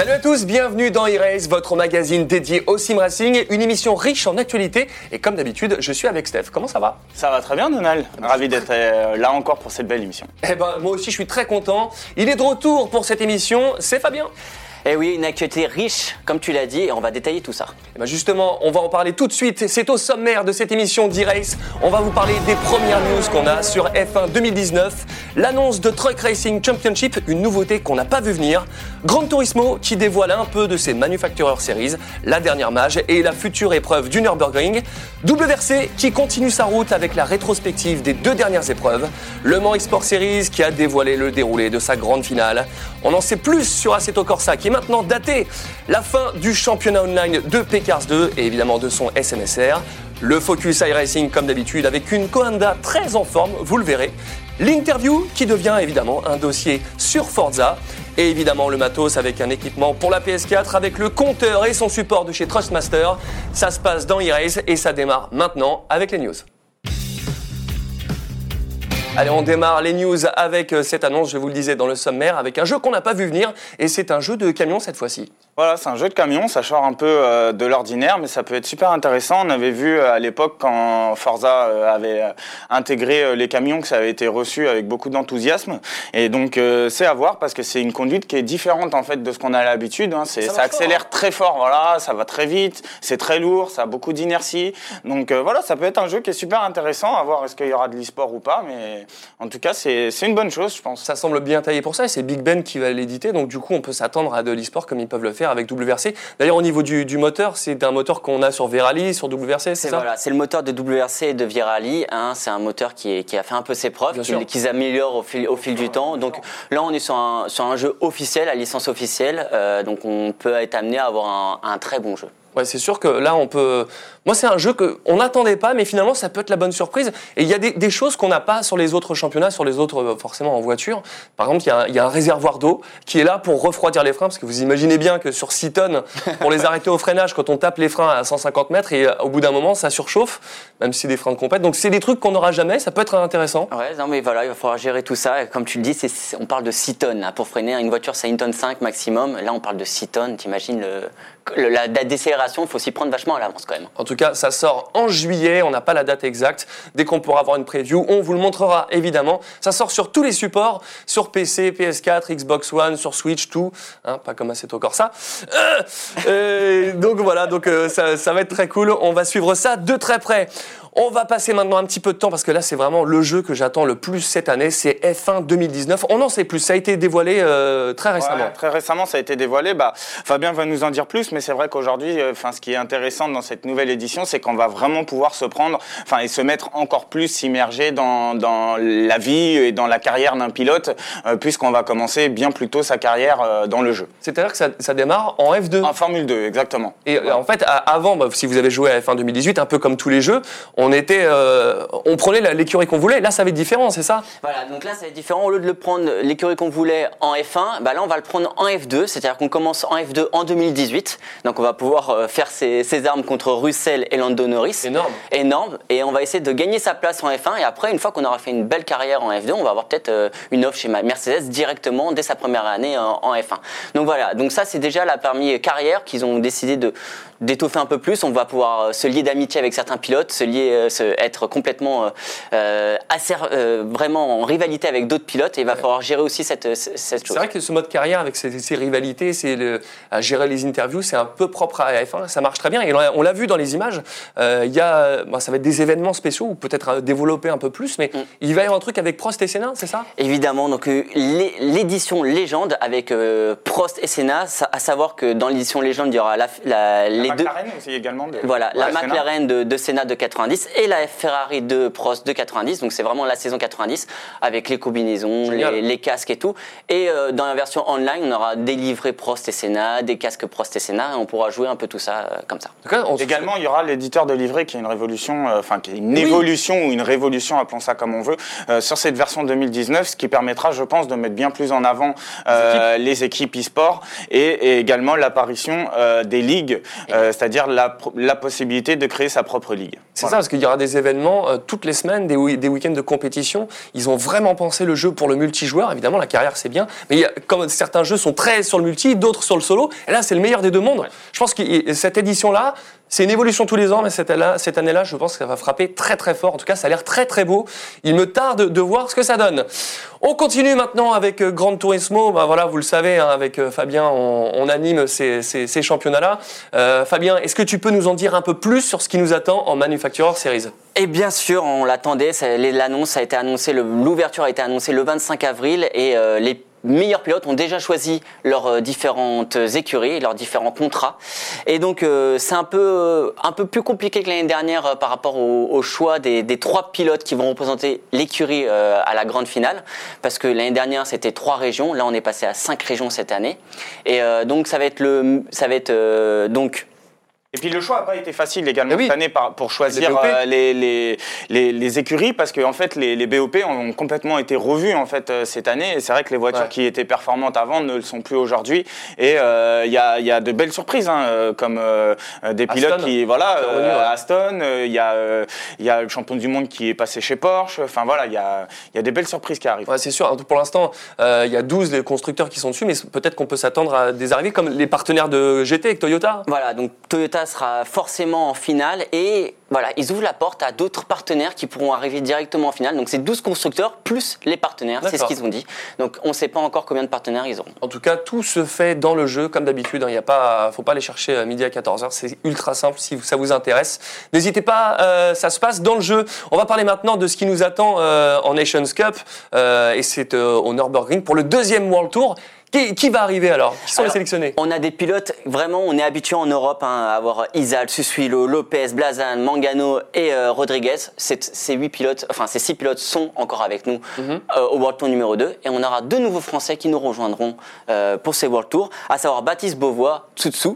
Salut à tous, bienvenue dans e-Race, votre magazine dédié au sim racing, une émission riche en actualité. Et comme d'habitude, je suis avec Steph. Comment ça va? Ça va très bien, Donald. Ravi d'être euh, là encore pour cette belle émission. Eh ben, moi aussi, je suis très content. Il est de retour pour cette émission. C'est Fabien. Eh oui, une actualité riche, comme tu l'as dit, et on va détailler tout ça. Eh ben justement, on va en parler tout de suite. C'est au sommaire de cette émission d'e-Race. On va vous parler des premières news qu'on a sur F1 2019. L'annonce de Truck Racing Championship, une nouveauté qu'on n'a pas vu venir. Gran Turismo qui dévoile un peu de ses Manufacturer Series, la dernière mage et la future épreuve du Nürburgring. WRC qui continue sa route avec la rétrospective des deux dernières épreuves. Le Mans Sport Series qui a dévoilé le déroulé de sa grande finale. On en sait plus sur Assetto Corsa qui maintenant daté. La fin du championnat online de Pcars 2 et évidemment de son SNSR. Le Focus iRacing comme d'habitude avec une Coanda très en forme, vous le verrez. L'interview qui devient évidemment un dossier sur Forza. Et évidemment le matos avec un équipement pour la PS4 avec le compteur et son support de chez Trustmaster. Ça se passe dans e-race et ça démarre maintenant avec les news. Allez, on démarre les news avec euh, cette annonce, je vous le disais dans le sommaire, avec un jeu qu'on n'a pas vu venir, et c'est un jeu de camion cette fois-ci. Voilà, c'est un jeu de camion, ça sort un peu euh, de l'ordinaire, mais ça peut être super intéressant. On avait vu euh, à l'époque quand Forza euh, avait intégré euh, les camions que ça avait été reçu avec beaucoup d'enthousiasme. Et donc euh, c'est à voir parce que c'est une conduite qui est différente en fait de ce qu'on a l'habitude. Hein. Ça accélère fort, très fort, voilà, ça va très vite, c'est très lourd, ça a beaucoup d'inertie. Donc euh, voilà, ça peut être un jeu qui est super intéressant. À voir est-ce qu'il y aura de l'e-sport ou pas, mais en tout cas c'est une bonne chose, je pense. Ça semble bien taillé pour ça, et c'est Big Ben qui va l'éditer, donc du coup on peut s'attendre à de l'e-sport comme ils peuvent le faire avec WRC. D'ailleurs au niveau du, du moteur, c'est un moteur qu'on a sur Verali, sur WRC, c'est C'est ça? voilà, c'est le moteur de WRC et de Virali. hein, c'est un moteur qui, est- qui a fait un peu ses preuves, qu'ils qu'ils améliorent au fil, au fil du temps. Donc là, on est sur un, sur un jeu officiel, à licence officielle. euh, donc on peut être amené à avoir un, un très bon jeu. Ouais, c'est sûr que là, on peut. Moi, c'est un jeu qu'on n'attendait pas, mais finalement, ça peut être la bonne surprise. Et il y a des, des choses qu'on n'a pas sur les autres championnats, sur les autres, euh, forcément, en voiture. Par exemple, il y a un, il y a un réservoir d'eau qui est là pour refroidir les freins, parce que vous imaginez bien que sur 6 tonnes, pour les arrêter au freinage, quand on tape les freins à 150 mètres, et euh, au bout d'un moment, ça surchauffe, même si c'est des freins de compète. Donc, c'est des trucs qu'on n'aura jamais, ça peut être intéressant. Ouais, non mais voilà, il va falloir gérer tout ça. Et Comme tu le dis, on parle de 6 tonnes. Pour freiner une voiture, c'est 1 tonne 5 maximum. Là, on parle de 6 tonnes. T'imagines le, le- la, la décélération, il faut s'y prendre vachement à l'avance quand même. En tout cas, ça sort en juillet, on n'a pas la date exacte. Dès qu'on pourra avoir une preview, on vous le montrera évidemment. Ça sort sur tous les supports, sur PC, PS4, Xbox One, sur Switch, tout. Hein, pas comme Assetto Corsa. Euh, euh, donc voilà, donc euh, ça va être très cool. On va suivre ça de très près. On va passer maintenant un petit peu de temps parce que là, c'est vraiment le jeu que j'attends le plus cette année. C'est F1 2019. On en sait plus. Ça a été dévoilé euh, très récemment. Ouais, très récemment, ça a été dévoilé. Bah, Fabien va nous en dire plus, mais c'est vrai qu'aujourd'hui, euh, ce qui est intéressant dans cette nouvelle édition, c'est qu'on va vraiment pouvoir se prendre, enfin, et se mettre encore plus s'immerger dans, dans la vie et dans la carrière d'un pilote, euh, puisqu'on va commencer bien plus tôt sa carrière dans le jeu. C'est-à-dire que ça, ça démarre en F2. En Formule 2, exactement. Et en fait, avant, bah, si vous avez joué à F1 2018, un peu comme tous les jeux, on était, euh, on prenait l'écurie qu'on voulait. Là, ça va être différent, c'est ça Voilà, donc là, ça va être différent. Au lieu de le prendre l'écurie qu'on voulait en F1, bah là, on va le prendre en F2. C'est-à-dire qu'on commence en F2 en 2018. Donc, on va pouvoir euh, faire ses, ses armes contre Russell et Lando Norris. Énorme. Énorme. Et on va essayer de gagner sa place en F1. Et après, une fois qu'on aura fait une belle carrière en F2, on va avoir peut-être euh, une offre chez Mercedes directement dès sa première année en, en F1. Donc voilà. Donc ça, c'est déjà la parmi carrière qu'ils ont décidé de d'étoffer un peu plus. On va pouvoir euh, se lier d'amitié avec certains pilotes, se lier, euh, se- être complètement euh, assez, vraiment en rivalité avec d'autres pilotes. Et il va falloir gérer aussi cette, cette C'est chose. vrai que ce mode carrière avec ses, ses rivalités, c'est le- à gérer les interviews, c'est un peu propre à F1. Ça marche très bien. Et on l'a- vu dans les images. euh, y a, ça va être des événements spéciaux ou peut-être développer un peu plus, mais Mm. il va y avoir un truc avec Prost et Senna, c'est ça? Évidemment, donc l'é- l'édition légende avec Prost et Senna, à savoir que dans l'édition légende, il y aura la- la- les la deux. McLaren aussi également. De, Voilà, la. McLaren de, de Senna de 90 et la Ferrari de Prost de 90. Donc c'est vraiment la saison 90 avec les combinaisons, les, les casques et tout. Et euh, dans la version online, on aura des livrets Prost et Senna, des casques Prost et Senna, et on pourra jouer un peu tout ça euh, comme ça. Cas, on se- Également, il y aura l'éditeur de livret qui est une révolution, euh, enfin qui est une évolution ou une révolution, appelons ça comme on veut, euh, sur cette version 2019, ce qui permettra, je pense, de mettre bien plus en avant euh, les équipes e-sport et, et également l'apparition euh, des ligues, euh, c'est-à-dire la, la possibilité de créer sa propre ligue. C'est ça, parce qu'il y aura des événements euh, toutes les semaines, des, des week-ends de compétition. Ils ont vraiment pensé le jeu pour le multijoueur. Évidemment, la carrière, c'est bien. Mais a- comme certains jeux sont très sur le multi, d'autres sur le solo. Et là, c'est le meilleur des deux mondes. Je pense que et cette édition-là, c'est une évolution tous les ans, mais cette année-là, je pense que ça va frapper très très fort. En tout cas, ça a l'air très très beau. Il me tarde de voir ce que ça donne. On continue maintenant avec euh, Gran Turismo. Ben voilà, vous le savez, hein, avec euh, Fabien, on, anime ces, championnats-là. Euh, Fabien, est-ce que tu peux nous en dire un peu plus sur ce qui nous attend en Manufacturer Series? Et bien sûr, on l'attendait, l'annonce a été annoncée, l'ouverture a été annoncée le 25 avril et les meilleurs pilotes ont déjà choisi leurs euh, différentes écuries, leurs différents contrats. Et donc euh, c'est un peu, euh, un peu plus compliqué que l'année dernière par rapport au, choix des, trois pilotes qui vont représenter l'écurie à la grande finale. Parce que l'année dernière c'était trois régions, là on est passé à cinq régions cette année. Et donc ça va être, le, ça va être donc Et puis le choix n'a pas été facile également Eh oui. cette année pour choisir Les euh, les, les, les, les écuries parce que en fait les, les BOP ont complètement été revus en fait euh, cette année et c'est vrai que les voitures Ouais. qui étaient performantes avant ne le sont plus aujourd'hui et euh, il y, a, il y a de belles surprises hein, comme euh, des pilotes Aston, qui voilà euh. Aston euh, il y a il y a le champion du monde qui est passé chez Porsche enfin voilà il y a, il y a des belles surprises qui arrivent. Ouais, c'est sûr. Pour l'instant, euh, il y a 12 les constructeurs qui sont dessus, mais peut-être qu'on peut s'attendre à des arrivées comme les partenaires de GT avec Toyota. Voilà, donc Toyota sera forcément en finale et voilà, ils ouvrent la porte à d'autres partenaires qui pourront arriver directement en finale. Donc c'est 12 constructeurs plus les partenaires, c'est ce qu'ils ont dit. Donc on ne sait pas encore combien de partenaires ils auront. En tout cas, tout se fait dans le jeu, comme d'habitude. Il ne faut pas aller chercher à midi à 14h. C'est ultra simple si ça vous intéresse. N'hésitez pas, euh, ça se passe dans le jeu. On va parler maintenant de ce qui nous attend euh, en Nations Cup. euh, et c'est euh, au Nürburgring pour le deuxième World Tour. Qui, qui va arriver alors? Qui sont les sélectionnés? On a des pilotes, vraiment, on est habitué en Europe hein, à avoir Isal, Susuilo, Lopez, Blazan, Mangano et euh, Rodriguez. Ces huit pilotes, enfin ces six pilotes sont encore avec nous Mhm. euh, au World Tour numéro 2 et on aura deux nouveaux Français qui nous rejoindront euh, pour ces World Tours, à savoir Baptiste Beauvois, Tsutsu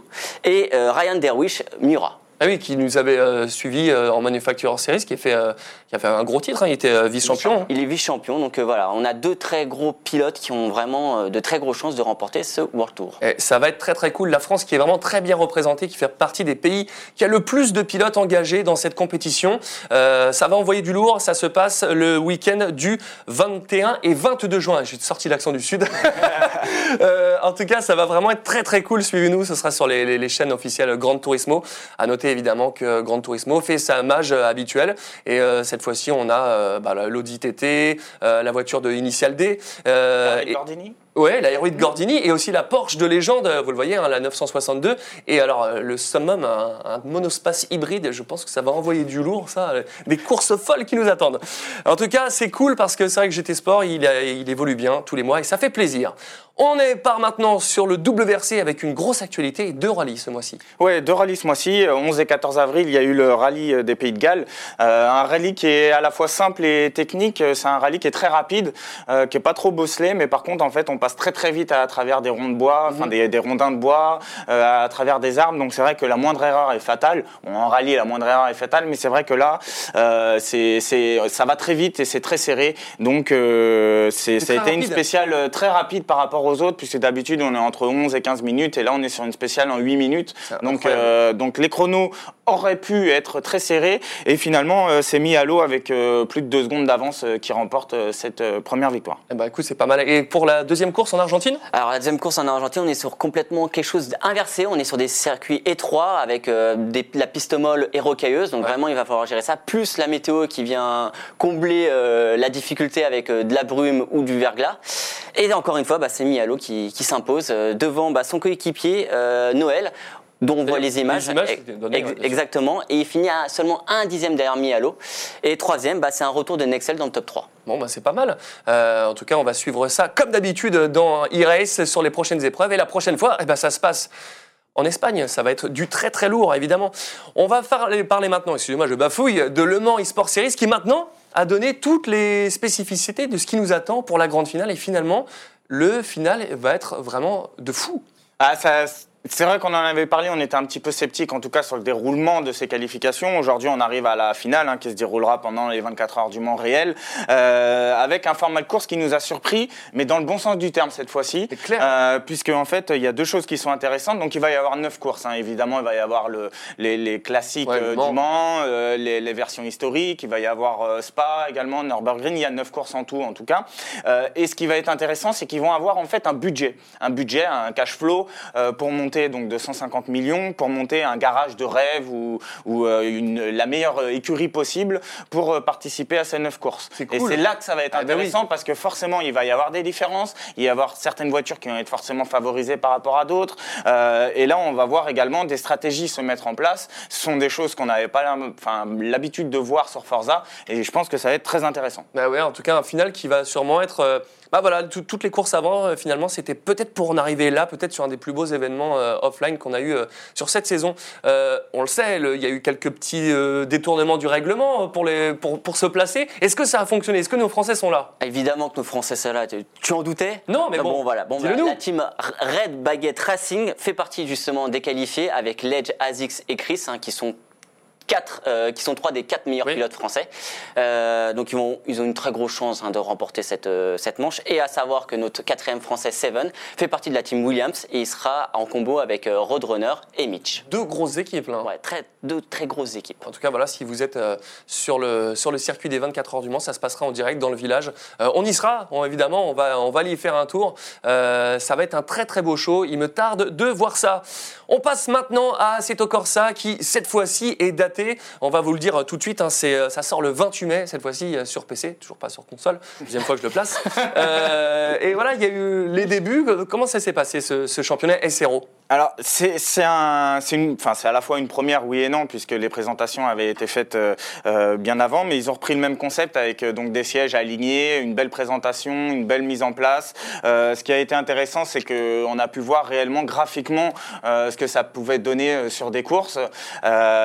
et euh, Ryan Derwish, Mura. Ah oui, qui nous avait euh, suivi euh, en Manufacturer Series, qui a fait, euh, qui a fait un gros titre. hein. Il était euh, vice-champion. Il est vice-champion, donc euh, voilà, on a deux très gros pilotes qui ont vraiment de très grosses chances de remporter ce World Tour. Et ça va être très très cool. La France qui est vraiment très bien représentée, qui fait partie des pays qui a le plus de pilotes engagés dans cette compétition. Ça va envoyer du lourd. Ça se passe le week-end du 21 et 22 juin. J'ai sorti l'accent du Sud. En tout cas, ça va vraiment être très très cool. Suivez-nous. Ce sera sur les, les- les chaînes officielles Grand Turismo. À noter évidemment que Grand Turismo fait sa mage euh, habituelle. Et euh, cette fois-ci, on a euh, bah, la- l'Audi TT, la voiture de Initial D. et- Gordini Ouais, la Heroic Gordini et aussi la Porsche de légende, vous le voyez, hein, la 962. Et alors, le Summum, un, un monospace hybride, je pense que ça va envoyer du lourd, ça, des courses folles qui nous attendent. En tout cas, c'est cool parce que c'est vrai que GT Sport, il, il évolue bien tous les mois et ça fait plaisir. On est part maintenant sur le WRC avec une grosse actualité deux rallyes ce mois-ci. Ouais, deux rallyes ce mois-ci. Euh, 11 et 14 avril, il y a eu le rallye euh, des Pays de Galles. Euh, un rallye qui est à la fois simple et technique. Euh, C'est un rallye qui est très rapide, euh, qui est pas trop bosselé, mais par contre, en fait, on passe très très vite à, travers des ronds de bois, enfin des, des rondins de bois, euh, à travers des arbres. Donc c'est vrai que la moindre erreur est fatale. Bon, en rallye, la moindre erreur est fatale, mais c'est vrai que là, euh, c'est, c'est, ça va très vite et c'est très serré. Donc euh, c'est, ça a été une spéciale euh, très rapide par rapport aux autres, puisque d'habitude on est entre 11 et 15 minutes, et là on est sur une spéciale en 8 minutes. Donc, euh, donc les chronos auraient pu être très serrés, et finalement euh, c'est mis à l'eau avec euh, plus de 2 secondes d'avance euh, qui remporte euh, cette euh, première victoire. Eh ben, écoute, c'est pas mal. Et pour la deuxième course en Argentine? Alors la deuxième course en Argentine, on est sur complètement quelque chose d'inversé. On est sur des circuits étroits avec euh, des- la piste molle et rocailleuse. Donc vraiment, il va falloir gérer ça. Plus la météo qui vient combler euh, la difficulté avec euh, de la brume ou du verglas. Et encore une fois, bah, c'est Mialo qui, qui s'impose euh, devant bah, son coéquipier euh, Noël. Dont on voit les images, Ex- exactement, et il finit à seulement un dixième derrière Mialo. Et troisième, bah, c'est un retour de Nexel dans le top 3. Bon, bah, c'est pas mal. Euh, en tout cas, on va suivre ça comme d'habitude dans e-race sur les prochaines épreuves. Et la prochaine fois, eh ben, ça se passe en Espagne. Ça va être du très très lourd, évidemment. On va parler maintenant, excusez-moi, je bafouille, de Le Mans eSport Series qui maintenant a donné toutes les spécificités de ce qui nous attend pour la grande finale. Et finalement, le final va être vraiment de fou. Ah, ça, c'est vrai qu'on en avait parlé, on était un petit peu sceptique en tout cas sur le déroulement de ces qualifications. Aujourd'hui, on arrive à la finale hein, qui se déroulera pendant les 24 heures du Mans réel, euh, avec un format de course qui nous a surpris, mais dans le bon sens du terme cette fois-ci. Euh, puisque en fait, il y a deux choses qui sont intéressantes. Donc il va y avoir neuf courses, hein. évidemment, il va y avoir le, les, classiques euh, du Mans, euh, les, les, versions historiques, il va y avoir Spa également, Nürburgring, il y a neuf courses en tout en tout cas. et ce qui va être intéressant, c'est qu'ils vont avoir en fait un budget, un budget, un cash flow pour monter donc de 150 millions pour monter un garage de rêve ou, ou euh, une, la meilleure écurie possible pour euh, participer à ces neuf courses. Et c'est là que ça va être ah ben intéressant parce que forcément il va y avoir des différences, il va y avoir certaines voitures qui vont être forcément favorisées par rapport à d'autres. Euh, et là on va voir également des stratégies se mettre en place. Ce sont des choses qu'on n'avait pas l'habitude de voir sur Forza et je pense que ça va être très intéressant. Bah ouais, en tout cas un final qui va sûrement être bah voilà, toutes les courses avant, euh, finalement, c'était peut-être pour en arriver là, peut-être sur un des plus beaux événements euh, offline qu'on a eu euh, sur cette saison. on le sait, il y a eu quelques petits détournements du règlement pour, les, pour, pour se placer. Est-ce que ça a fonctionné? Est-ce que nos Français sont là? Évidemment que nos Français sont là. Tu en doutais? Non, mais bon, voilà. Bon, bah, la team Red Baguette Racing fait partie justement des qualifiés avec Ledge, Azix et Chris, hein, qui sont quatre, euh, qui sont trois des quatre meilleurs pilotes français. Euh, donc ils, ont une très grosse chance hein, de remporter cette, euh, cette manche. Et à savoir que notre quatrième français, Seven, fait partie de la team Williams et il sera en combo avec Roadrunner et Mitch. Deux grosses équipes là. Ouais, très, deux très grosses équipes. En tout cas, voilà, si vous êtes sur, le, sur le circuit des 24 heures du Mans, ça se passera en direct dans le village. on y sera, évidemment, on va, on va y faire un tour. ça va être un très très beau show. Il me tarde de voir ça. On passe maintenant à Seto Corsa qui, cette fois-ci, est daté on va vous le dire tout de suite, hein, euh, ça sort le 28 mai, cette fois-ci euh, sur PC, toujours pas sur console, deuxième fois que je le place. Euh, et voilà, il y a eu les débuts. Comment ça s'est passé ce, ce championnat SRO alors, c'est un, à la fois une première, oui et non, puisque les présentations avaient été faites euh, euh, bien avant, mais ils ont repris le même concept avec euh, donc des sièges alignés, une belle présentation, une belle mise en place. ce qui a été intéressant, c'est qu'on a pu voir réellement graphiquement ce que ça pouvait donner sur des courses.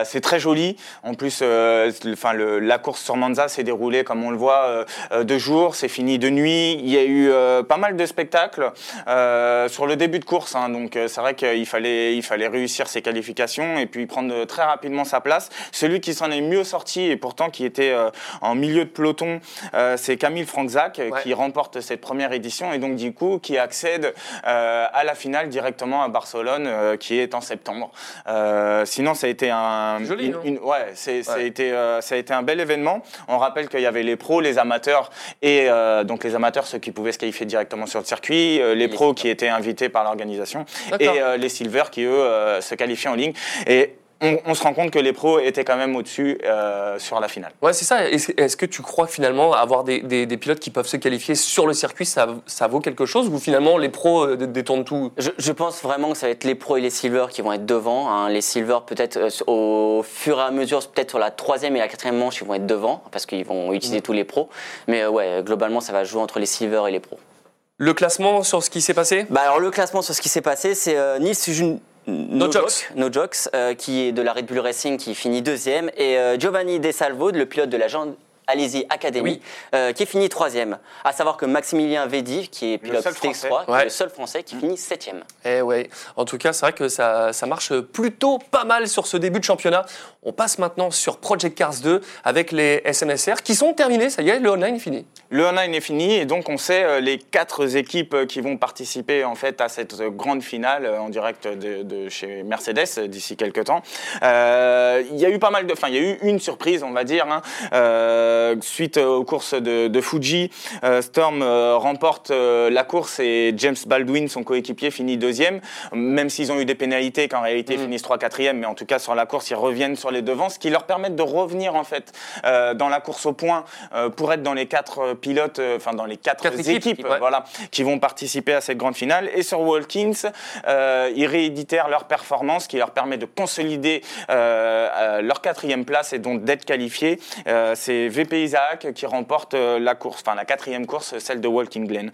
c'est très joli. En plus, enfin, la course sur Manza s'est déroulée, comme on le voit, de jour, c'est fini de nuit. Il y a eu pas mal de spectacles sur le début de course, hein, donc c'est vrai que il fallait, il fallait réussir ses qualifications et puis prendre très rapidement sa place. Celui qui s'en est mieux sorti et pourtant qui était euh, en milieu de peloton, euh, c'est Camille Franczak qui remporte cette première édition et donc du coup qui accède euh, à la finale directement à Barcelone qui est en septembre. sinon, ça a été un, Joli, ouais, Ça, a été, ça a été un bel événement. On rappelle qu'il y avait les pros, les amateurs et donc les amateurs ceux qui pouvaient se qualifier directement sur le circuit, les pros qui étaient invités par l'organisation et les Silver qui, eux, euh, se qualifient en ligne. Et on, se rend compte que les pros étaient quand même au-dessus euh, sur la finale. Ouais, c'est ça. Est-ce que tu crois finalement avoir des, pilotes qui peuvent se qualifier sur le circuit, ça, ça vaut quelque chose ou finalement les pros euh, détournent tout? Je, pense vraiment que ça va être les pros et les silver qui vont être devant. Hein. Les silver peut-être au fur et à mesure, peut-être sur la troisième et la quatrième manche, ils vont être devant parce qu'ils vont utiliser mmh. tous les pros. Mais ouais, globalement, ça va jouer entre les silver et les pros. Le classement sur ce qui s'est passé? Bah alors Le classement sur ce qui s'est passé, c'est euh, Nils No, Jokes, no Jokes euh, qui est de la Red Bull Racing, qui finit deuxième, et euh, Giovanni De Salvo, le pilote de la Allez-y Academy, euh, qui est fini troisième. À savoir que Maximilien Védi, qui est pilote TX3, qui est le seul français qui finit septième. Eh ouais. En tout cas, c'est vrai que ça, ça, marche plutôt pas mal sur ce début de championnat. On passe maintenant sur Project Cars 2 avec les SNSR qui sont terminés. Ça y est, le online est fini. Le online est fini et donc on sait euh, les quatre équipes euh, qui vont participer en fait à cette grande finale en direct de, chez Mercedes d'ici quelques temps. Il y a eu pas mal de, enfin il y a eu une surprise, on va dire. Hein. Euh, suite aux courses de, Fuji, euh, Storm euh, remporte la course et James Baldwin, son coéquipier, finit deuxième, même s'ils ont eu des pénalités qu'en réalité ils mm. finissent 3 4 mais en tout cas sur la course ils reviennent sur les devants, ce qui leur permet de revenir en fait dans la course au point pour être dans les quatre pilotes, enfin dans les quatre, équipes, voilà, qui vont participer à cette grande finale. Et sur Walkins, ils rééditèrent leur performance, qui leur permet de consolider leur quatrième place et donc d'être qualifiés. C'est Isaac qui remporte la course, enfin la quatrième course, celle de Walking Glen.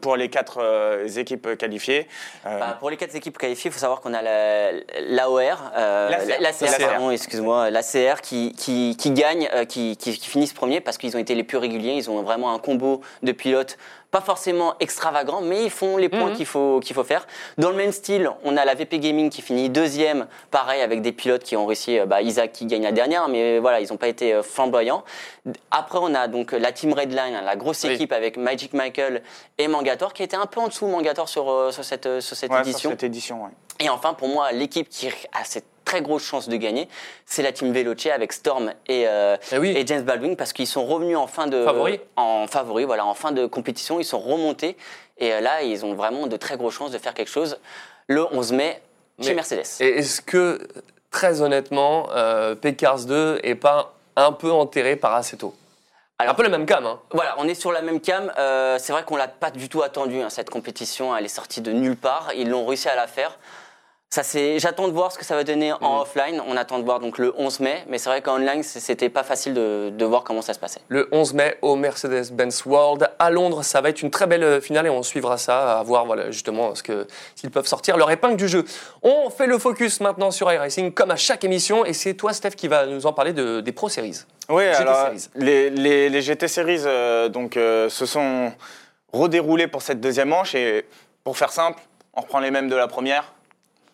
pour les quatre équipes qualifiées. Bah, pour les quatre équipes qualifiées, il faut savoir qu'on a l'AOR, la, excuse-moi, l'ACR qui, qui, qui, gagne, qui, qui, qui finissent premier parce qu'ils ont été les plus réguliers. Ils ont vraiment un combo de pilotes pas forcément extravagant, mais ils font les points mhm. qu'il faut, qu'il faut faire. Dans le même style, on a la VP Gaming qui finit deuxième, pareil avec des pilotes qui ont réussi, euh, bah, Isaac qui gagne la dernière, mais voilà, ils n'ont pas été euh, flamboyants. Après, on a donc la Team Redline, la grosse équipe avec Magic Michael et Mangator, qui était un peu en dessous Mangator sur, euh, sur cette, sur cette édition. Sur cette édition, ouais. Et enfin, pour moi, l'équipe qui a cette très grosse chance de gagner, c'est la team Veloce avec Storm et, euh, eh et James Baldwin parce qu'ils sont revenus en fin de favori. en favori, voilà, en fin de compétition, ils sont remontés et euh, là ils ont vraiment de très grosses chances de faire quelque chose le 11 mai chez Mercedes. Et est-ce que très honnêtement, euh, P-Cars 2 est pas un peu enterré par Aceto alors, un peu la même cam. Hein. Voilà, on est sur la même cam. Euh, c'est vrai qu'on l'a pas du tout attendu, hein, cette compétition. Elle est sortie de nulle part. Ils l'ont réussi à la faire. Ça c'est, j'attends de voir ce que ça va donner en mhm. offline. On attend de voir donc le 11 mai, mais c'est vrai qu'en online c'était pas facile de, de, voir comment ça se passait. Le 11 mai au Mercedes-Benz World à Londres, ça va être une très belle euh, finale et on suivra ça à voir voilà justement ce que s'ils peuvent sortir leur épingle du jeu. On fait le focus maintenant sur iRacing comme à chaque émission et c'est toi Steph qui va nous en parler de, des Pro Series. Oui, alors les, les, les, GT Series euh, donc euh, se sont redéroulés pour cette deuxième manche et pour faire simple, on reprend les mêmes de la première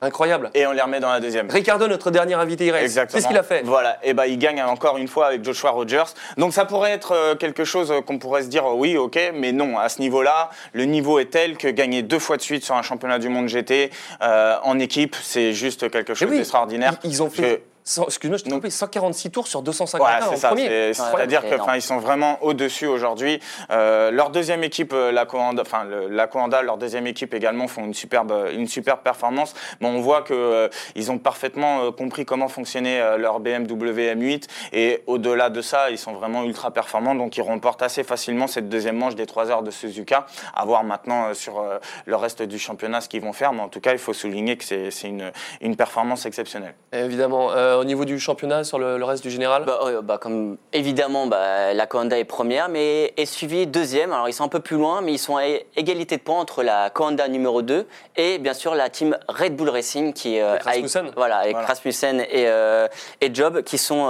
Incroyable. Et on les remet dans la deuxième. Ricardo, notre dernier invité, il reste. Exactement. Qu'est-ce qu'il a fait? Voilà. Et ben, il gagne encore une fois avec Joshua Rogers. Donc ça pourrait être euh, quelque chose qu'on pourrait se dire oui, ok, mais non. À ce niveau-là, le niveau est tel que gagner deux fois de suite sur un championnat du monde GT euh, en équipe, c'est juste quelque chose d'extraordinaire. Ils ont fait excuse-moi, je t'ai 146 tours sur 250 ouais, en premier. C'est-à-dire qu'ils sont vraiment au-dessus aujourd'hui. Euh, leur deuxième équipe, euh, la Coanda, enfin la Coanda, leur deuxième équipe également font une superbe, une superbe performance. Mais on voit qu'ils euh, ils ont parfaitement compris comment fonctionnait leur BMW M8 et au-delà de ça, ils sont vraiment ultra performants. Donc ils remportent assez facilement cette deuxième manche des 3 heures de Suzuka. À voir maintenant sur le reste du championnat ce qu'ils vont faire. Mais en tout cas, il faut souligner que c'est une, une performance exceptionnelle. Évidemment. Euh, au niveau du championnat, sur le, reste du général bah, bah, comme Évidemment, bah, la Coanda est première, mais est suivie deuxième. Alors, ils sont un peu plus loin, mais ils sont à égalité de points entre la Coanda numéro 2 et bien sûr la team Red Bull Racing qui euh, avec, voilà, avec Rasmussen et, euh, et Job qui sont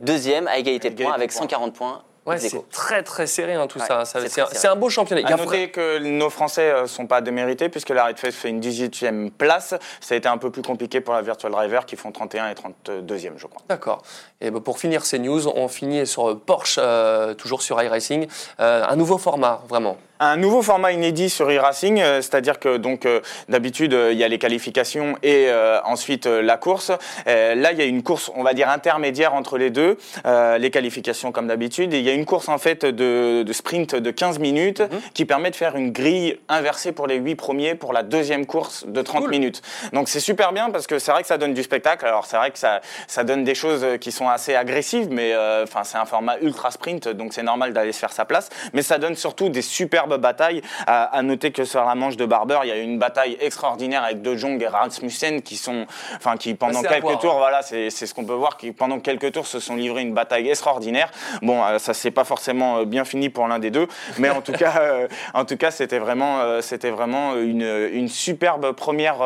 deuxième à égalité, de points avec 140 points Ouais, c'est très très serré hein, tout ça. c'est un, beau championnat. À noter que nos Français ne euh, sont pas démérités puisque la Red fait une 18e place. Ça a été un peu plus compliqué pour la Virtual Driver qui font 31 et 32e, je crois. D'accord. Et ben, pour finir ces news, on finit sur Porsche, euh, toujours sur iRacing. Euh, un nouveau format, vraiment un nouveau format inédit sur e-racing, euh, c'est-à-dire que donc euh, d'habitude euh, il y a les qualifications et ensuite la course. là il y a une course, on va dire intermédiaire entre les deux, les qualifications comme d'habitude, et il y a une course en fait de, sprint de 15 minutes mhm. qui permet de faire une grille inversée pour les 8 premiers pour la deuxième course de 30 minutes. Donc c'est super bien parce que c'est vrai que ça donne du spectacle. Alors c'est vrai que ça, ça donne des choses qui sont assez agressives, mais enfin c'est un format ultra sprint, donc c'est normal d'aller se faire sa place. Mais ça donne surtout des superbes bataille. À, noter que sur la manche de Barber, il y a eu une bataille extraordinaire avec De Jong et Rasmussen qui sont, enfin, qui pendant quelques tours, voilà, c'est ce qu'on peut voir, qui pendant quelques tours se sont livrés une bataille extraordinaire. Bon, euh, ça s'est pas forcément euh, bien fini pour l'un des deux, mais en tout cas, euh, en tout cas, c'était vraiment, c'était vraiment une, une, superbe première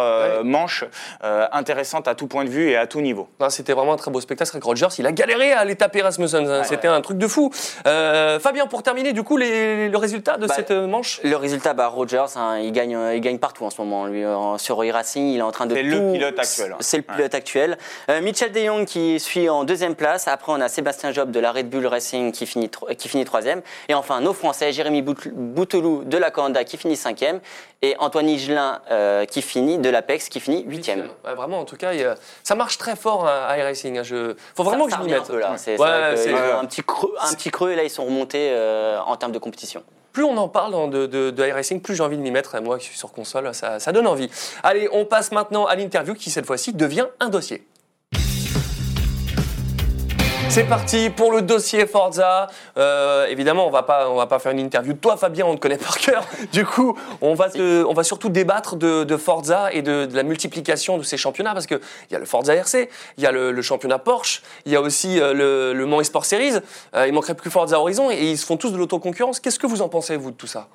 manche intéressante à tout point de vue et à tout niveau. C'était vraiment un très beau spectacle. Avec Rogers, il a galéré à aller taper Rasmussen. C'était un truc de fou. Fabien, pour terminer, du coup, les, le résultat de bah, cette manche? Le résultat, bah, Rogers, hein, il, gagne, il gagne partout en ce moment. Lui, sur e-racing, il est en train de. C'est le pilote actuel. Hein. C'est le pilote actuel. Euh, Michel De Jong qui suit en deuxième place. Après, on a Sébastien Job de la Red Bull Racing qui finit, qui finit troisième. Et enfin, nos Français, Jérémy Bouteloup de la Coanda qui finit cinquième. Et Antoine Higelin euh, qui finit de l'Apex qui finit huitième. vraiment, en tout cas, ça marche très fort hein, à e-racing. Il faut vraiment que je m'y mette. C'est un, petit creux, un petit creux et là, ils sont remontés euh, en termes de compétition plus on en parle de, de, de plus j'ai envie de m'y mettre. Moi qui suis sur console, ça, ça donne envie. Allez, on passe maintenant à l'interview qui cette fois-ci devient un dossier. C'est parti pour le dossier Forza. Euh, évidemment, on va pas, on va pas faire une interview de toi, Fabien, on te connaît par cœur. Du coup, on va, on va surtout débattre de, Forza et de, la multiplication de ces championnats parce que il y a le Forza RC, il y a le, championnat Porsche, il y a aussi euh, le, le Mans Esport Series. Euh, il manquerait plus Forza Horizon et ils font tous de l'autoconcurrence. Qu'est-ce que vous en pensez vous de tout ça?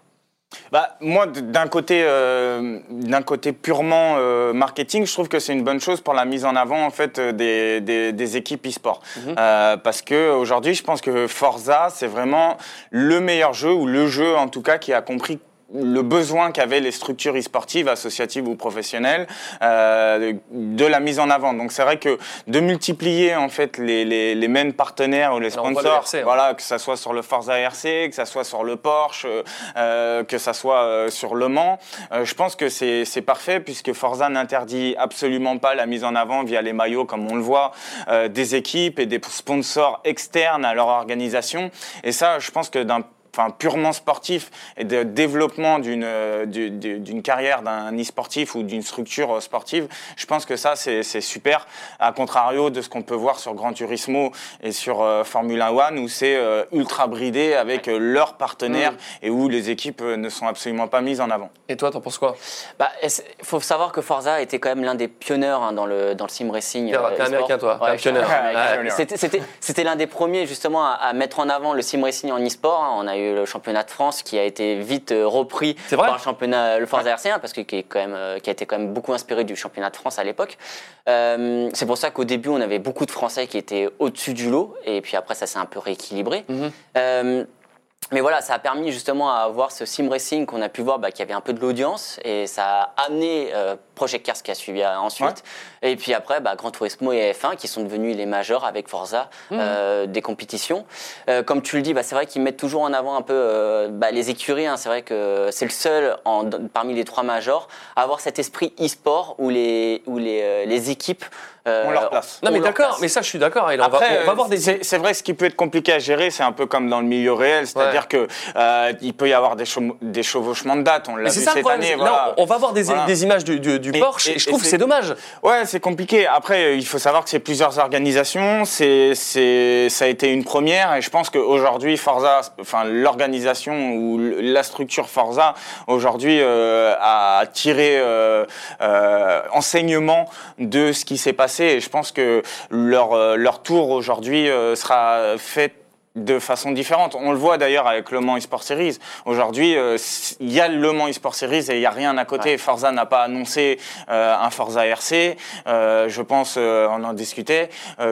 Bah, moi, d'un côté, euh, d'un côté purement euh, marketing, je trouve que c'est une bonne chose pour la mise en avant en fait euh, des, des, des équipes e-sport, Euh, parce que aujourd'hui, je pense que Forza, c'est vraiment le meilleur jeu ou le jeu en tout cas qui a compris le besoin qu'avaient les structures e-sportives, associatives ou professionnelles, euh, de la mise en avant. Donc c'est vrai que de multiplier en fait les, les, les mêmes partenaires ou les le sponsors, RC, voilà, que ça soit sur le Forza RC, que ça soit sur le Porsche, euh, que ça soit euh, sur Le Mans, euh, je pense que c'est parfait puisque Forza n'interdit absolument pas la mise en avant via les maillots comme on le voit des équipes et des sponsors externes à leur organisation. Et ça, je pense que d'un enfin purement sportif et de développement d'une euh, du- du- d'une carrière d'un e-sportif ou d'une structure euh, sportive, je pense que ça c'est super. À contrario de ce qu'on peut voir sur Gran Turismo et sur euh, Formula One où c'est euh, ultra bridé avec euh, leurs partenaires et où les équipes euh, ne sont absolument pas mises en avant. Et toi, t'en penses quoi? Bah, il faut savoir que Forza était quand même l'un des pionniers hein, dans, le, dans le sim racing. T'es- euh, américain, toi. Ouais. C'était- C'était c'était l'un des premiers justement à, à mettre en avant le sim racing en e-sport. hein. On a eu le championnat de France qui a été vite euh, repris par le championnat, le Forza RC1 parce que qui, est quand même, euh, qui a été quand même beaucoup inspiré du championnat de France à l'époque. Euh, C'est pour ça qu'au début on avait beaucoup de Français qui étaient au-dessus du lot et puis après ça s'est un peu rééquilibré. Mhm. Euh, mais voilà, ça a permis justement à avoir ce sim racing qu'on a pu voir bah, qu'il y avait un peu de l'audience et ça a amené euh, Project Cars qui a suivi euh, ensuite. Et puis après, bah, Gran Turismo et F1 qui sont devenus les majeurs avec Forza euh, des compétitions. Euh, comme tu le dis, bah, c'est vrai qu'ils mettent toujours en avant un peu euh, bah, les écuries. hein. C'est vrai que c'est le seul en- parmi les trois majors à avoir cet esprit e-sport où les, où les, euh, les équipes euh, On leur place. Non, mais d'accord, mais ça, je suis d'accord. On on va voir des. c'est vrai, ce qui peut être compliqué à gérer, c'est un peu comme dans le milieu réel, c'est-à-dire que euh, il peut y avoir des, des chevauchements de dates. On l'a vu ça cette année. voilà. Là, on va voir des, Voilà. des images du, du- du Et- Porsche et, et- je trouve que c'est- dommage. Ouais, c'est compliqué. Après, il faut savoir que c'est plusieurs organisations. C'est, c'est, ça a été une première, et je pense qu'aujourd'hui, Forza, enfin l'organisation ou la structure Forza aujourd'hui euh, a tiré enseignement de ce qui s'est passé, et je pense que leur euh, leur tour aujourd'hui euh, sera fait de façon différente. On le voit d'ailleurs avec Le Mans eSport Series. Aujourd'hui, euh, il y a le Mans eSport Series et il n'y a rien à côté. Forza n'a pas annoncé euh, un Forza RC. Euh, je pense, on en discutait,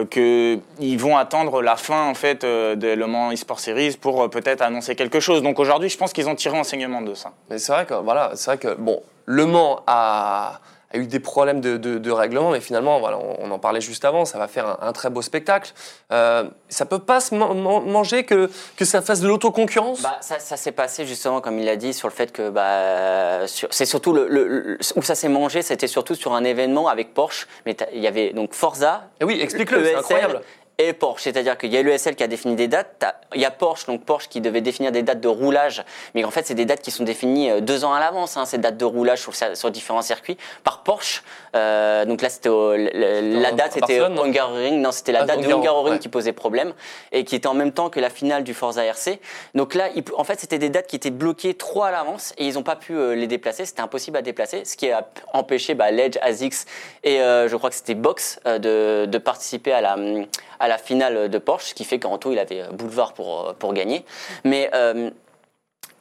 qu'ils vont attendre la fin en fait de Le Mans eSport Series pour peut-être annoncer quelque chose. Donc aujourd'hui, je pense qu'ils ont tiré enseignement de ça. Mais c'est vrai que voilà, c'est vrai que bon, Le Mans a, a eu des problèmes de, de- de règlement, mais finalement, voilà, on, on en parlait juste avant, ça va faire un, un très beau spectacle. Euh, ça peut pas se man- man- manger que, que ça fasse de l'autoconcurrence? Bah, ça, ça s'est passé justement, comme il a dit, sur le fait que bah, c'est surtout le, le- le- où ça s'est mangé, c'était surtout sur un événement avec Porsche. Mais il y avait donc Forza, Et oui, explique-le, c'est ESL incroyable. Et Porsche, c'est-à-dire qu'il y a l'ESL qui a défini des dates, il y a Porsche, donc Porsche qui devait définir des dates de roulage, mais en fait c'est des dates qui sont définies euh, deux ans à l'avance, hein, ces dates de roulage sur, sur différents circuits, par Porsche. Euh, donc là c'était la date c'était Hungaroring, non c'était la Ah, date de Hungaro, Hungaroring ouais. qui posait problème et qui était en même temps que la finale du Forza RC. Donc là, il- en fait c'était des dates qui étaient bloquées trop à l'avance et ils n'ont pas pu euh, les déplacer, c'était impossible à déplacer, ce qui a empêché bah, Ledge, ASICS et euh, je crois que c'était Box euh, de, de participer à la, à la finale de Porsche, ce qui fait qu'en tout il avait euh, boulevard pour, euh, pour gagner. Mais euh,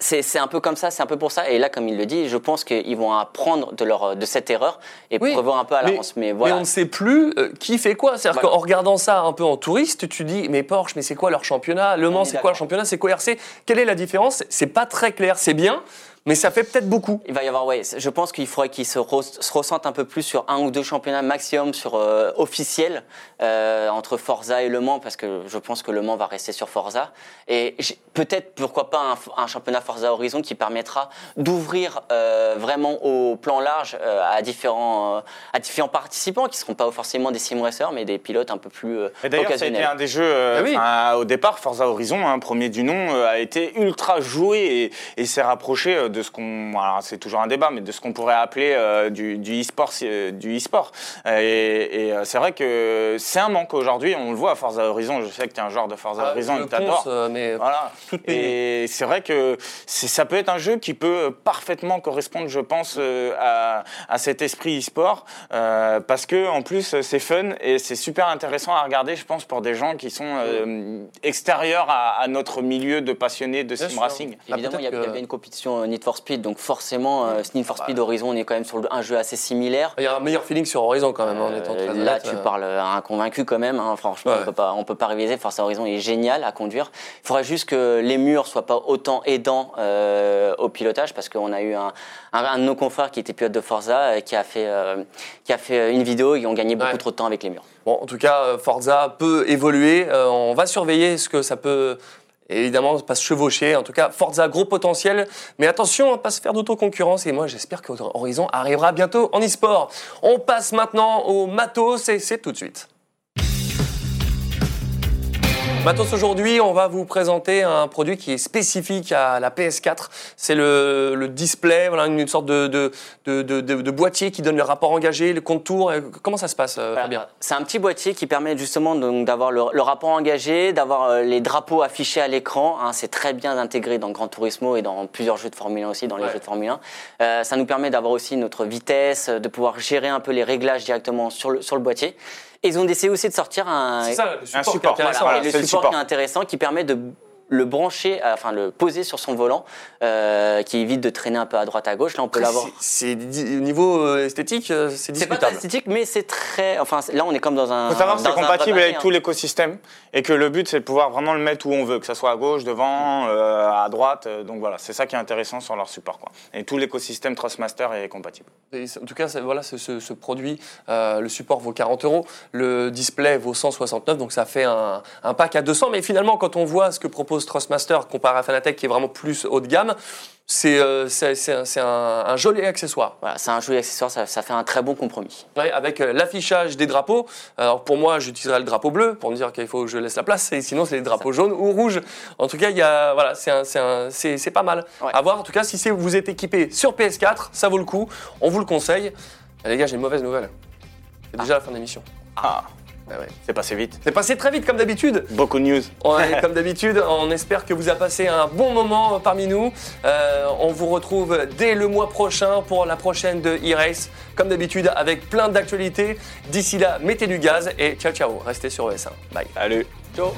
c'est un peu comme ça, c'est un peu pour ça. Et là, comme il le dit, je pense qu'ils vont apprendre de, leur, de cette erreur et Oui, prévoir un peu à mais- l'avance. Mais, Mais voilà. on ne sait plus euh, qui fait quoi. C'est-à-dire Voilà. qu'en regardant ça un peu en touriste, tu dis mais Porsche, mais c'est quoi leur championnat? Le Mans, est c'est quoi leur championnat? C'est quoi RC Quelle est la différence? C'est pas très clair. C'est bien, mais ça fait peut-être beaucoup. Il va y avoir, ouais, je pense qu'il faudrait qu'ils se, re- se ressentent un peu plus sur un ou deux championnats maximum sur euh, officiels euh, entre Forza et Le Mans, parce que je pense que Le Mans va rester sur Forza. Et peut-être, pourquoi pas, un, un championnat Forza Horizon qui permettra d'ouvrir euh, vraiment au plan large euh, à, différents, euh, à différents participants qui ne seront pas forcément des sim racers, mais des pilotes un peu plus euh, Et d'ailleurs, ça a été un des jeux, euh, Ah oui. enfin, au départ, Forza Horizon, hein, premier du nom, euh, a été ultra joué et, et s'est rapproché euh, de de ce qu'on, c'est toujours un débat, mais de ce qu'on pourrait appeler euh, du, du e-sport, euh, du e-sport. Et, et, euh, c'est vrai que c'est un manque aujourd'hui. On le voit à Forza Horizon. Je sais que tu es un joueur de Forza Ah, Horizon, euh, mais Voilà. Et c'est vrai que c'est- ça peut être un jeu qui peut parfaitement correspondre, je pense, euh, à, à cet esprit e-sport, euh, parce que en plus c'est fun et c'est super intéressant à regarder, je pense, pour des gens qui sont euh, extérieurs à, à notre milieu de passionnés de sim racing. Ah, Évidemment, il y, a- peut-être il y que- avait une compétition Need for Speed, donc forcément, euh, Need for Speed Horizon, on est quand même sur un jeu assez similaire. Il y a un meilleur feeling sur Horizon quand même, en étant Euh, très là, honnête, tu euh. parles à un convaincu quand même. hein. Franchement, Ouais. on peut pas, on peut pas réviser. Forza Horizon est génial à conduire. Il faudrait juste que les murs soient pas autant aidants euh, au pilotage, parce qu'on a eu un, un, un de nos confrères qui était pilote de Forza qui a fait, qui a fait une vidéo et ont gagné beaucoup Ouais. trop de temps avec les murs. Bon, en tout cas, Forza peut évoluer. Euh, on va surveiller ce que ça peut. Évidemment, pas se chevaucher. En tout cas, Forza, gros potentiel. Mais attention à pas se faire d'autoconcurrence. Et moi, j'espère que Horizon arrivera bientôt en e-sport. On passe maintenant au matos c'est tout de suite. Matos aujourd'hui, on va vous présenter un produit qui est spécifique à la PS4. C'est le, le display, voilà, une sorte de, de, de, de- de- de boîtier qui donne le rapport engagé, le contour. Et Comment ça se passe, euh, Voilà. Fabien? C'est un petit boîtier qui permet justement d'avoir le, le rapport engagé, d'avoir euh, les drapeaux affichés à l'écran. hein. c'est très bien intégré dans Gran Turismo et dans plusieurs jeux de Formule 1 aussi, dans les Ouais. jeux de Formule 1. Euh, ça nous permet d'avoir aussi notre vitesse, de pouvoir gérer un peu les réglages directement sur le, sur le boîtier. Et ils ont essayé aussi de sortir un, C'est ça, le support, Un qui est support, intéressant. voilà. et le c'est le support, support. qui est intéressant, qui permet de le brancher, euh, enfin le poser sur son volant, euh, qui évite de traîner un peu à droite à gauche. Là, on peut l'avoir. c'est- au niveau euh, esthétique, c'est C'est pas très discutable. esthétique, mais c'est très. Enfin, là, on est comme dans un. Il faut savoir que c'est compatible avec tout l'écosystème et que le but c'est de pouvoir vraiment le mettre où on veut, que ce soit à gauche, devant, euh, à droite. donc voilà, c'est ça qui est intéressant sur leur support. Quoi. Et tout l'écosystème Trustmaster est compatible. Et En tout cas, voilà, ce, ce- ce produit, euh, le support vaut 40 euros, le display vaut 169, donc ça fait un, un pack à 200. Mais finalement, quand on voit ce que propose Trustmaster comparé à Fanatec, qui est vraiment plus haut de gamme, c'est euh, un, joli accessoire. Voilà, c'est un joli accessoire, ça, ça fait un très bon compromis. Ouais, avec euh, l'affichage des drapeaux. Alors pour moi, j'utiliserai le drapeau bleu pour me dire qu'il faut que je laisse la place. Et sinon, c'est les drapeaux jaunes ou rouges. En tout cas, il y a, voilà, c'est pas mal. Ouais. À voir. En tout cas, si vous êtes équipé sur PS4, ça vaut le coup. On vous le conseille. Eh, les gars, j'ai une mauvaise nouvelle. C'est déjà la fin de l'émission. Ah, Ouais. c'est passé vite. C'est passé très vite comme d'habitude. Beaucoup de news. Comme d'habitude, on espère que vous avez passé un bon moment euh, parmi nous. Euh, on vous retrouve dès le mois prochain pour la prochaine de e-race, comme d'habitude avec plein d'actualités. D'ici là, mettez du gaz et ciao ciao, restez sur ES1. Bye. Salut. Ciao.